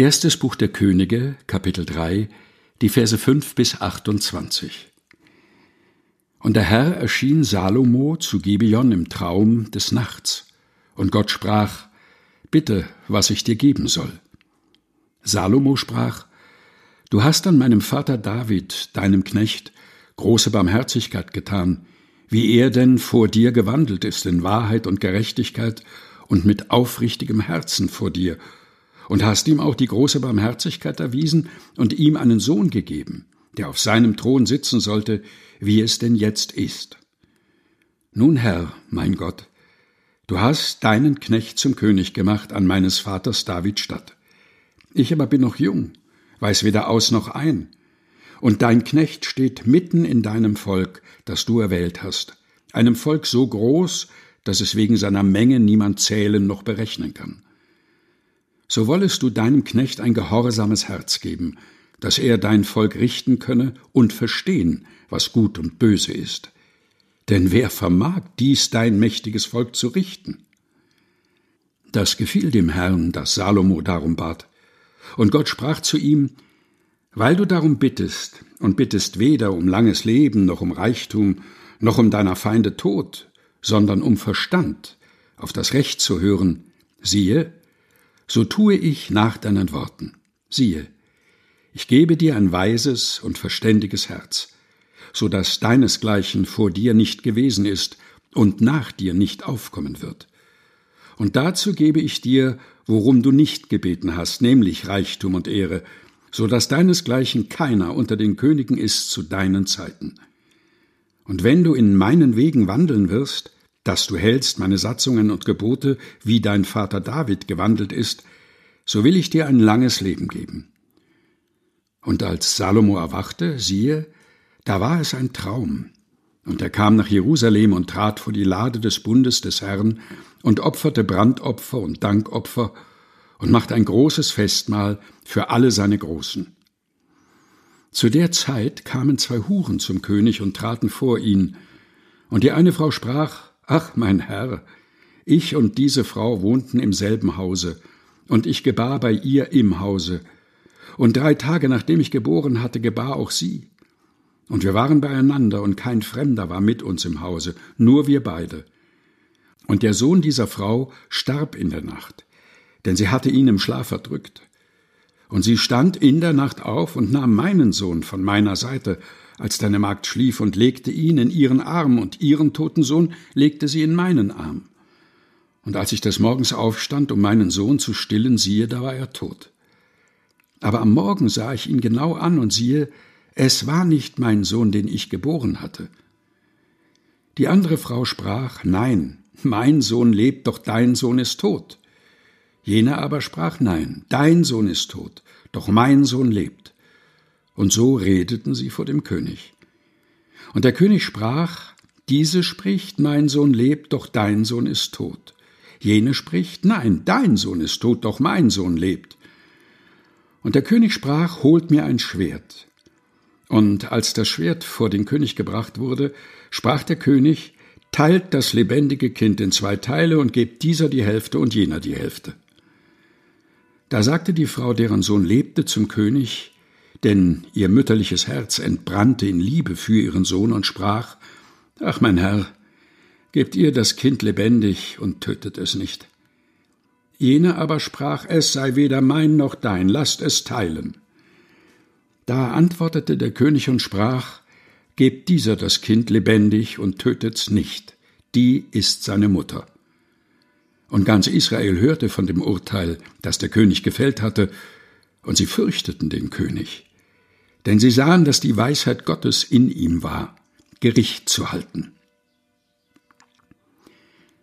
Erstes Buch der Könige, Kapitel 3, die Verse 5 bis 28. Und der Herr erschien Salomo zu Gibeon im Traum des Nachts. Und Gott sprach, Bitte, was ich dir geben soll. Salomo sprach, Du hast an meinem Vater David, deinem Knecht, große Barmherzigkeit getan, wie er denn vor dir gewandelt ist in Wahrheit und Gerechtigkeit und mit aufrichtigem Herzen vor dir, und hast ihm auch die große Barmherzigkeit erwiesen und ihm einen Sohn gegeben, der auf seinem Thron sitzen sollte, wie es denn jetzt ist. Nun, Herr, mein Gott, du hast deinen Knecht zum König gemacht an meines Vaters David Stadt. Ich aber bin noch jung, weiß weder aus noch ein, und dein Knecht steht mitten in deinem Volk, das du erwählt hast, einem Volk so groß, dass es wegen seiner Menge niemand zählen noch berechnen kann so wollest du deinem Knecht ein gehorsames Herz geben, dass er dein Volk richten könne und verstehen, was gut und böse ist. Denn wer vermag dies dein mächtiges Volk zu richten? Das gefiel dem Herrn, dass Salomo darum bat. Und Gott sprach zu ihm, Weil du darum bittest, und bittest weder um langes Leben, noch um Reichtum, noch um deiner Feinde Tod, sondern um Verstand, auf das Recht zu hören, siehe, so tue ich nach deinen Worten. Siehe, ich gebe dir ein weises und verständiges Herz, so dass deinesgleichen vor dir nicht gewesen ist und nach dir nicht aufkommen wird. Und dazu gebe ich dir, worum du nicht gebeten hast, nämlich Reichtum und Ehre, so dass deinesgleichen keiner unter den Königen ist zu deinen Zeiten. Und wenn du in meinen Wegen wandeln wirst, dass du hältst meine Satzungen und Gebote, wie dein Vater David gewandelt ist, so will ich dir ein langes Leben geben. Und als Salomo erwachte, siehe, da war es ein Traum. Und er kam nach Jerusalem und trat vor die Lade des Bundes des Herrn und opferte Brandopfer und Dankopfer und machte ein großes Festmahl für alle seine Großen. Zu der Zeit kamen zwei Huren zum König und traten vor ihn, und die eine Frau sprach, Ach, mein Herr, ich und diese Frau wohnten im selben Hause, und ich gebar bei ihr im Hause, und drei Tage nachdem ich geboren hatte, gebar auch sie. Und wir waren beieinander, und kein Fremder war mit uns im Hause, nur wir beide. Und der Sohn dieser Frau starb in der Nacht, denn sie hatte ihn im Schlaf erdrückt. Und sie stand in der Nacht auf und nahm meinen Sohn von meiner Seite als deine Magd schlief, und legte ihn in ihren Arm, und ihren toten Sohn legte sie in meinen Arm. Und als ich des Morgens aufstand, um meinen Sohn zu stillen, siehe, da war er tot. Aber am Morgen sah ich ihn genau an, und siehe, es war nicht mein Sohn, den ich geboren hatte. Die andere Frau sprach, Nein, mein Sohn lebt, doch dein Sohn ist tot. Jene aber sprach, Nein, dein Sohn ist tot, doch mein Sohn lebt. Und so redeten sie vor dem König. Und der König sprach, diese spricht, mein Sohn lebt, doch dein Sohn ist tot. Jene spricht, nein, dein Sohn ist tot, doch mein Sohn lebt. Und der König sprach, holt mir ein Schwert. Und als das Schwert vor den König gebracht wurde, sprach der König, teilt das lebendige Kind in zwei Teile und gebt dieser die Hälfte und jener die Hälfte. Da sagte die Frau, deren Sohn lebte, zum König, denn ihr mütterliches Herz entbrannte in Liebe für ihren Sohn und sprach Ach mein Herr, gebt ihr das Kind lebendig und tötet es nicht. Jene aber sprach Es sei weder mein noch dein, lasst es teilen. Da antwortete der König und sprach Gebt dieser das Kind lebendig und tötet's nicht, die ist seine Mutter. Und ganz Israel hörte von dem Urteil, das der König gefällt hatte, und sie fürchteten den König denn sie sahen, dass die Weisheit Gottes in ihm war, Gericht zu halten.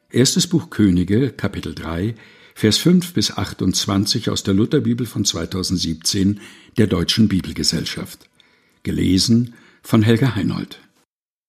Erstes Buch Könige, Kapitel 3, Vers 5 bis 28 aus der Lutherbibel von 2017 der Deutschen Bibelgesellschaft. Gelesen von Helga Heinold.